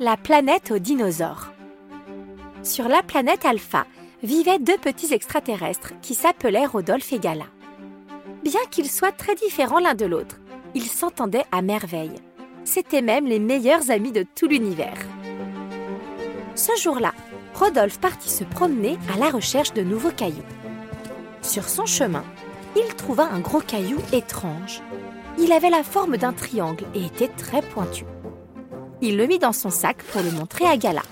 La planète aux dinosaures. Sur la planète Alpha vivaient deux petits extraterrestres qui s'appelaient Rodolphe et Gala. Bien qu'ils soient très différents l'un de l'autre, ils s'entendaient à merveille. C'étaient même les meilleurs amis de tout l'univers. Ce jour-là, Rodolphe partit se promener à la recherche de nouveaux cailloux. Sur son chemin, il trouva un gros caillou étrange. Il avait la forme d'un triangle et était très pointu. Il le mit dans son sac pour le montrer à Gala.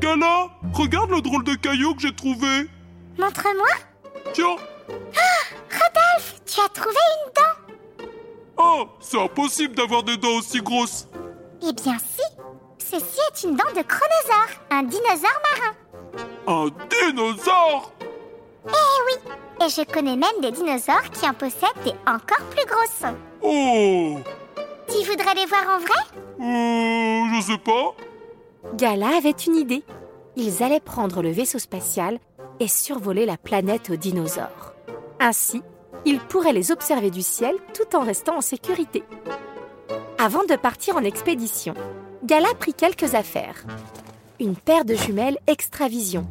Gala, regarde le drôle de caillou que j'ai trouvé. Montre-moi. Tiens. Ah, Rodolphe, tu as trouvé une dent. Oh, c'est impossible d'avoir des dents aussi grosses. Eh bien si. Ceci est une dent de chronosaure, un dinosaure marin. Un dinosaure? Eh oui, et je connais même des dinosaures qui en possèdent des encore plus grosses. Oh Tu voudrais les voir en vrai? Euh, je sais pas. Gala avait une idée. Ils allaient prendre le vaisseau spatial et survoler la planète aux dinosaures. Ainsi, ils pourraient les observer du ciel tout en restant en sécurité. Avant de partir en expédition, Gala prit quelques affaires. Une paire de jumelles Extravision,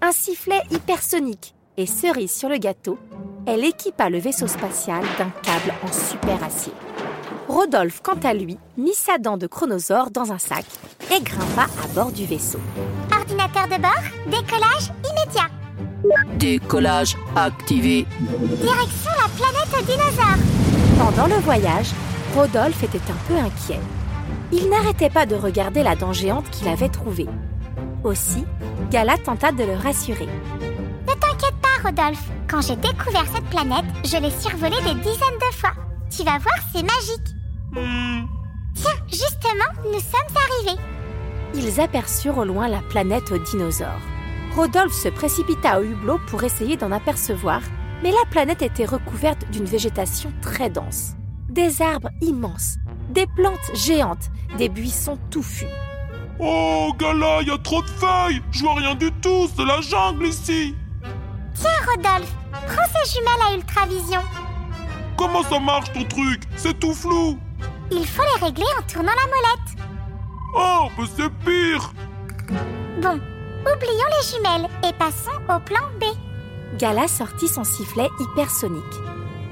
un sifflet hypersonique et cerise sur le gâteau, elle équipa le vaisseau spatial d'un câble en super acier. Rodolphe, quant à lui, mit sa dent de chronosaure dans un sac et grimpa à bord du vaisseau. Ordinateur de bord, décollage immédiat. Décollage activé. Direction la planète aux dinosaures. Pendant le voyage, Rodolphe était un peu inquiet. Il n'arrêtait pas de regarder la dent géante qu'il avait trouvée. Aussi, Gala tenta de le rassurer. Rodolphe. Quand j'ai découvert cette planète, je l'ai survolée des dizaines de fois. Tu vas voir, c'est magique. Hmm, Tiens, justement, nous sommes arrivés. Ils aperçurent au loin la planète aux dinosaures. Rodolphe se précipita au hublot pour essayer d'en apercevoir, mais la planète était recouverte d'une végétation très dense. Des arbres immenses, des plantes géantes, des buissons touffus. Oh, Gala, il y a trop de feuilles. Je vois rien du tout, c'est la jungle ici. Tiens, Rodolphe, prends ces jumelles à ultravision. Comment ça marche ton truc? C'est tout flou. Il faut les régler en tournant la molette. Oh, mais c'est pire. Bon, oublions les jumelles et passons au plan B. Gala sortit son sifflet hypersonique.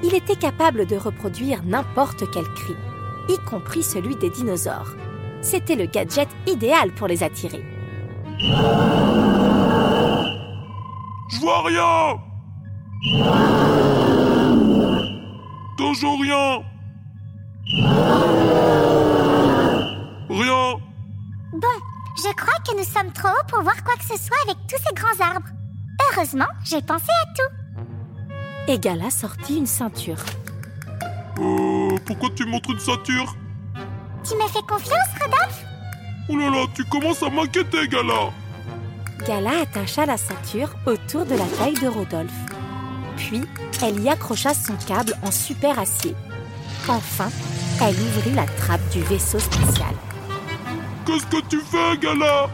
Il était capable de reproduire n'importe quel cri, y compris celui des dinosaures. C'était le gadget idéal pour les attirer. Je vois rien. Toujours rien. Rien. Bon, je crois que nous sommes trop hauts pour voir quoi que ce soit avec tous ces grands arbres. Heureusement, j'ai pensé à tout. Et Gala sortit une ceinture. Euh, pourquoi tu montres une ceinture? Tu me fais confiance, Rodolphe? Oh là là, tu commences à m'inquiéter, Gala. Gala attacha la ceinture autour de la taille de Rodolphe. Puis, elle y accrocha son câble en super acier. Enfin, elle ouvrit la trappe du vaisseau spatial. Qu'est-ce que tu fais, Gala?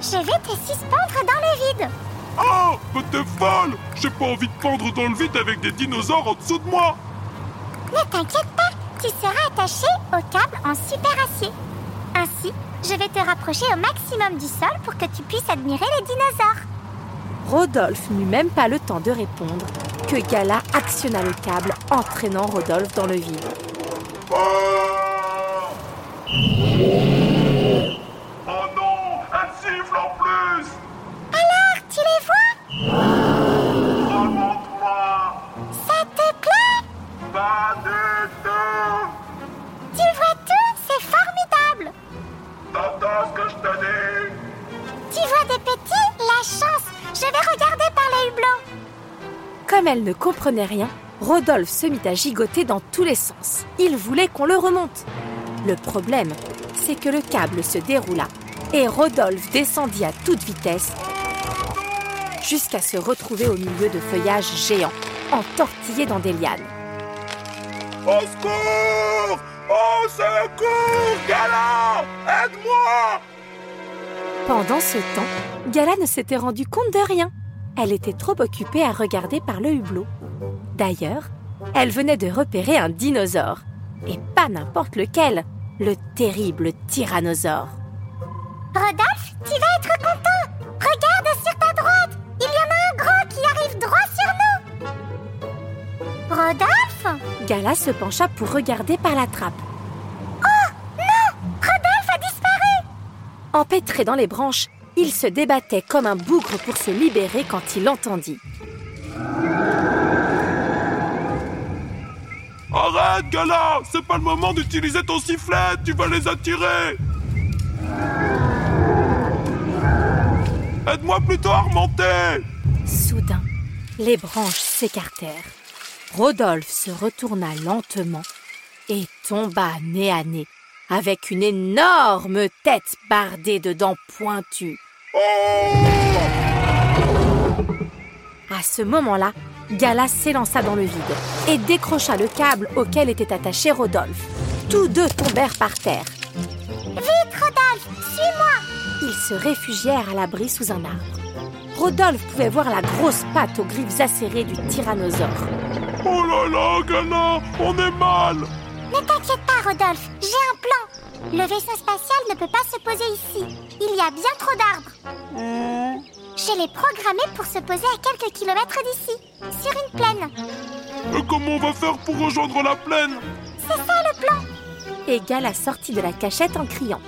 Je vais te suspendre dans le vide. Oh, mais t'es folle J'ai pas envie de pendre dans le vide avec des dinosaures en dessous de moi Ne t'inquiète pas, tu seras attaché au câble en super acier. Ainsi, je vais te rapprocher au maximum du sol pour que tu puisses admirer les dinosaures. Rodolphe n'eut même pas le temps de répondre que Gala actionna le câble, entraînant Rodolphe dans le vide. Comme elle ne comprenait rien, Rodolphe se mit à gigoter dans tous les sens. Il voulait qu'on le remonte. Le problème, c'est que le câble se déroula et Rodolphe descendit à toute vitesse jusqu'à se retrouver au milieu de feuillages géants, entortillés dans des lianes. Au secours Au secours, Gala Aide-moi Pendant ce temps, Gala ne s'était rendu compte de rien. Elle était trop occupée à regarder par le hublot. D'ailleurs, elle venait de repérer un dinosaure. Et pas n'importe lequel, le terrible tyrannosaure. Rodolphe, tu vas être content Regarde sur ta droite Il y en a un gros qui arrive droit sur nous Rodolphe? Gala se pencha pour regarder par la trappe. Oh non Rodolphe a disparu Empêtré dans les branches, il se débattait comme un bougre pour se libérer quand il l'entendit. Arrête, Gala C'est pas le moment d'utiliser ton sifflet Tu vas les attirer Aide-moi plutôt à remonter Soudain, les branches s'écartèrent. Rodolphe se retourna lentement et tomba nez à nez, avec une énorme tête bardée de dents pointues. À ce moment-là, Gala s'élança dans le vide et décrocha le câble auquel était attaché Rodolphe. Tous deux tombèrent par terre. Vite, Rodolphe Suis-moi Ils se réfugièrent à l'abri sous un arbre. Rodolphe pouvait voir la grosse patte aux griffes acérées du tyrannosaure. Oh là là, Gala On est mal Ne t'inquiète pas, Rodolphe, j'ai un plan Le vaisseau spatial ne peut pas se poser ici. Il y a bien trop d'arbres. Je l'ai programmé pour se poser à quelques kilomètres d'ici, sur une plaine. Et comment on va faire pour rejoindre la plaine C'est ça le plan Et Gala sortit de la cachette en criant.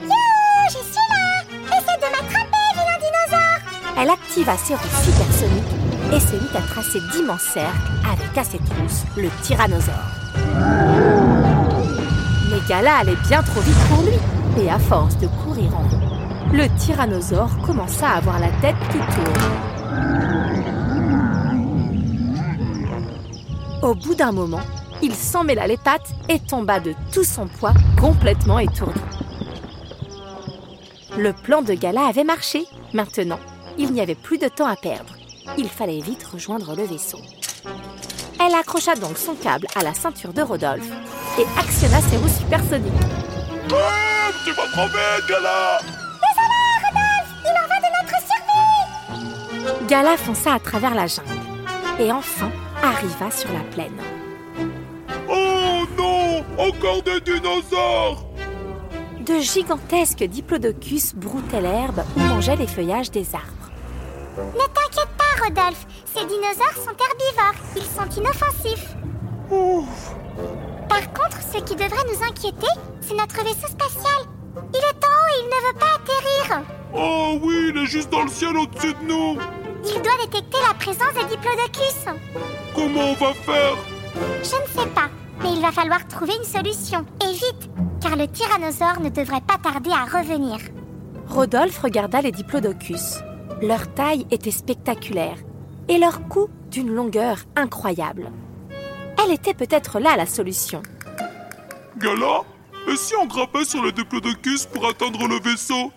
Youhou, je suis là Essaie de m'attraper, vilain dinosaure Elle activa ses roues supersoniques et se mit à tracer d'immenses cercles avec à ses trousses le tyrannosaure. Gala allait bien trop vite pour lui et à force de courir en rond, le tyrannosaure commença à avoir la tête qui tourne. Au bout d'un moment, il s'emmêla les pattes et tomba de tout son poids, complètement étourdi. Le plan de Gala avait marché. Maintenant, il n'y avait plus de temps à perdre. Il fallait vite rejoindre le vaisseau. Elle accrocha donc son câble à la ceinture de Rodolphe et actionna ses roues supersoniques. Ah, Tu vas trop vite, Gala Désolé, Rodolphe Il en va de notre survie Gala fonça à travers la jungle et enfin arriva sur la plaine. Oh non Encore des dinosaures De gigantesques diplodocus broutaient l'herbe ou mangeaient les feuillages des arbres. Ne Rodolphe. Ces dinosaures sont herbivores, ils sont inoffensifs. Ouf Par contre, ce qui devrait nous inquiéter, c'est notre vaisseau spatial. Il est en haut et il ne veut pas atterrir. Oh oui, il est juste dans le ciel au-dessus de nous. Il doit détecter la présence des diplodocus. Comment on va faire? Je ne sais pas, mais il va falloir trouver une solution, et vite Car le tyrannosaure ne devrait pas tarder à revenir. Rodolphe regarda les diplodocus. Leur taille était spectaculaire et leur cou d'une longueur incroyable. Elle était peut-être là la solution. Gala Et si on grimpait sur le diplodocus pour atteindre le vaisseau?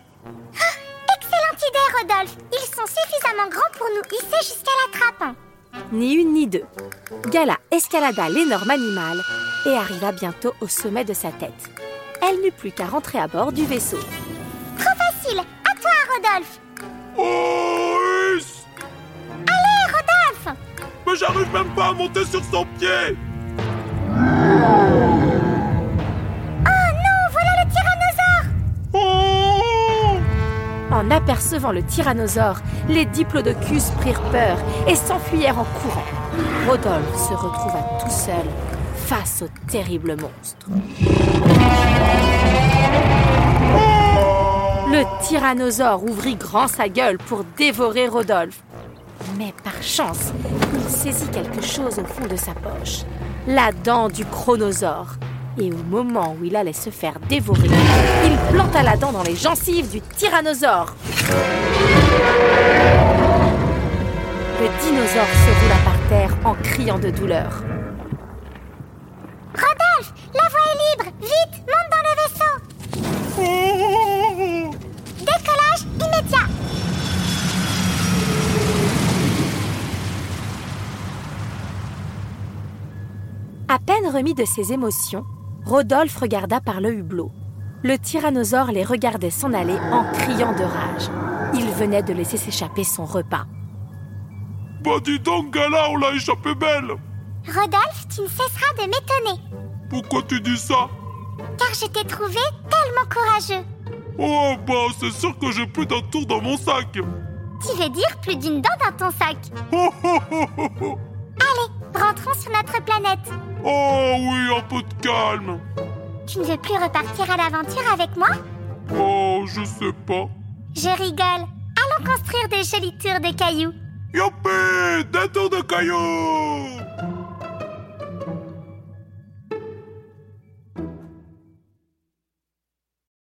Excellente idée, Rodolphe Ils sont suffisamment grands pour nous hisser jusqu'à la trappe Ni une ni deux. Gala escalada l'énorme animal et arriva bientôt au sommet de sa tête. Elle n'eut plus qu'à rentrer à bord du vaisseau. Trop facile À toi, Rodolphe Allez, Rodolphe Mais j'arrive même pas à monter sur son pied Oh non, voilà le tyrannosaure Oh En apercevant le tyrannosaure, les diplodocus prirent peur et s'enfuyèrent en courant. Rodolphe se retrouva tout seul face au terrible monstre. Le tyrannosaure ouvrit grand sa gueule pour dévorer Rodolphe. Mais par chance, il saisit quelque chose au fond de sa poche. La dent du chronosaure. Et au moment où il allait se faire dévorer, il planta la dent dans les gencives du tyrannosaure. Le dinosaure se roula par terre criant de douleur. De ses émotions, Rodolphe regarda par le hublot. Le tyrannosaure les regardait s'en aller en criant de rage. Il venait de laisser s'échapper son repas. Bah dis donc, Gala, on l'a échappé belle Rodolphe, tu ne cesseras de m'étonner, Pourquoi tu dis ça? Car je t'ai trouvé tellement courageux. Oh bah c'est sûr que j'ai plus d'un tour dans mon sac Tu veux dire plus d'une dent dans ton sac Oh oh oh Allez, rentrons sur notre planète. Oh un peu de calme. Tu ne veux plus repartir à l'aventure avec moi? Oh, je sais pas. Je rigole. Allons construire des jolies tours de cailloux. Youpi! Des tours de cailloux